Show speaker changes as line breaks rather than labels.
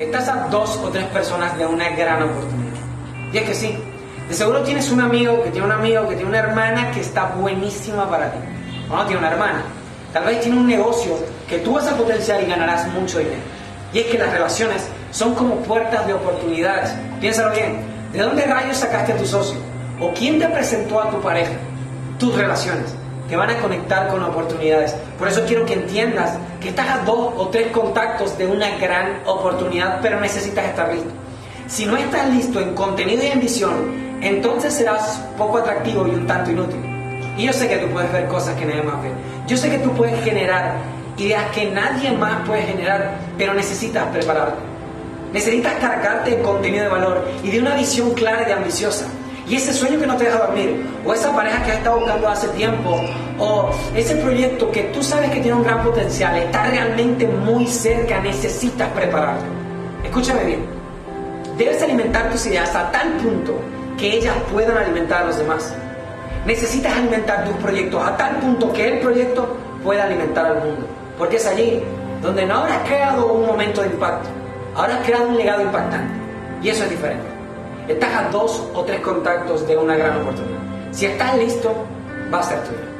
Estás a dos o tres personas de una gran oportunidad. Y es que sí, de seguro tienes un amigo que tiene un amigo que tiene una hermana que está buenísima para ti. O no tiene una hermana. Tal vez tiene un negocio que tú vas a potenciar y ganarás mucho dinero. Y es que las relaciones son como puertas de oportunidades. Piénsalo bien. ¿De dónde rayos sacaste a tu socio? ¿O quién te presentó a tu pareja? Tus relaciones te van a conectar con oportunidades. Por eso quiero que entiendas que estás a dos o tres contactos de una gran oportunidad, pero necesitas estar listo. Si no estás listo en contenido y en visión, entonces serás poco atractivo y un tanto inútil. Y yo sé que tú puedes ver cosas que nadie más ve. Yo sé que tú puedes generar ideas que nadie más puede generar, pero necesitas prepararte. Necesitas cargarte de contenido de valor y de una visión clara y ambiciosa. Y ese sueño que no te deja dormir, o esa pareja que has estado buscando hace tiempo, o ese proyecto que tú sabes que tiene un gran potencial, está realmente muy cerca, necesitas prepararte. Escúchame bien, debes alimentar tus ideas a tal punto que ellas puedan alimentar a los demás. Necesitas alimentar tus proyectos a tal punto que el proyecto pueda alimentar al mundo. Porque es allí donde no habrás creado un momento de impacto, habrás creado un legado impactante. Y eso es diferente. Estás a dos o tres contactos de una gran oportunidad. Si estás listo, va a ser tuyo.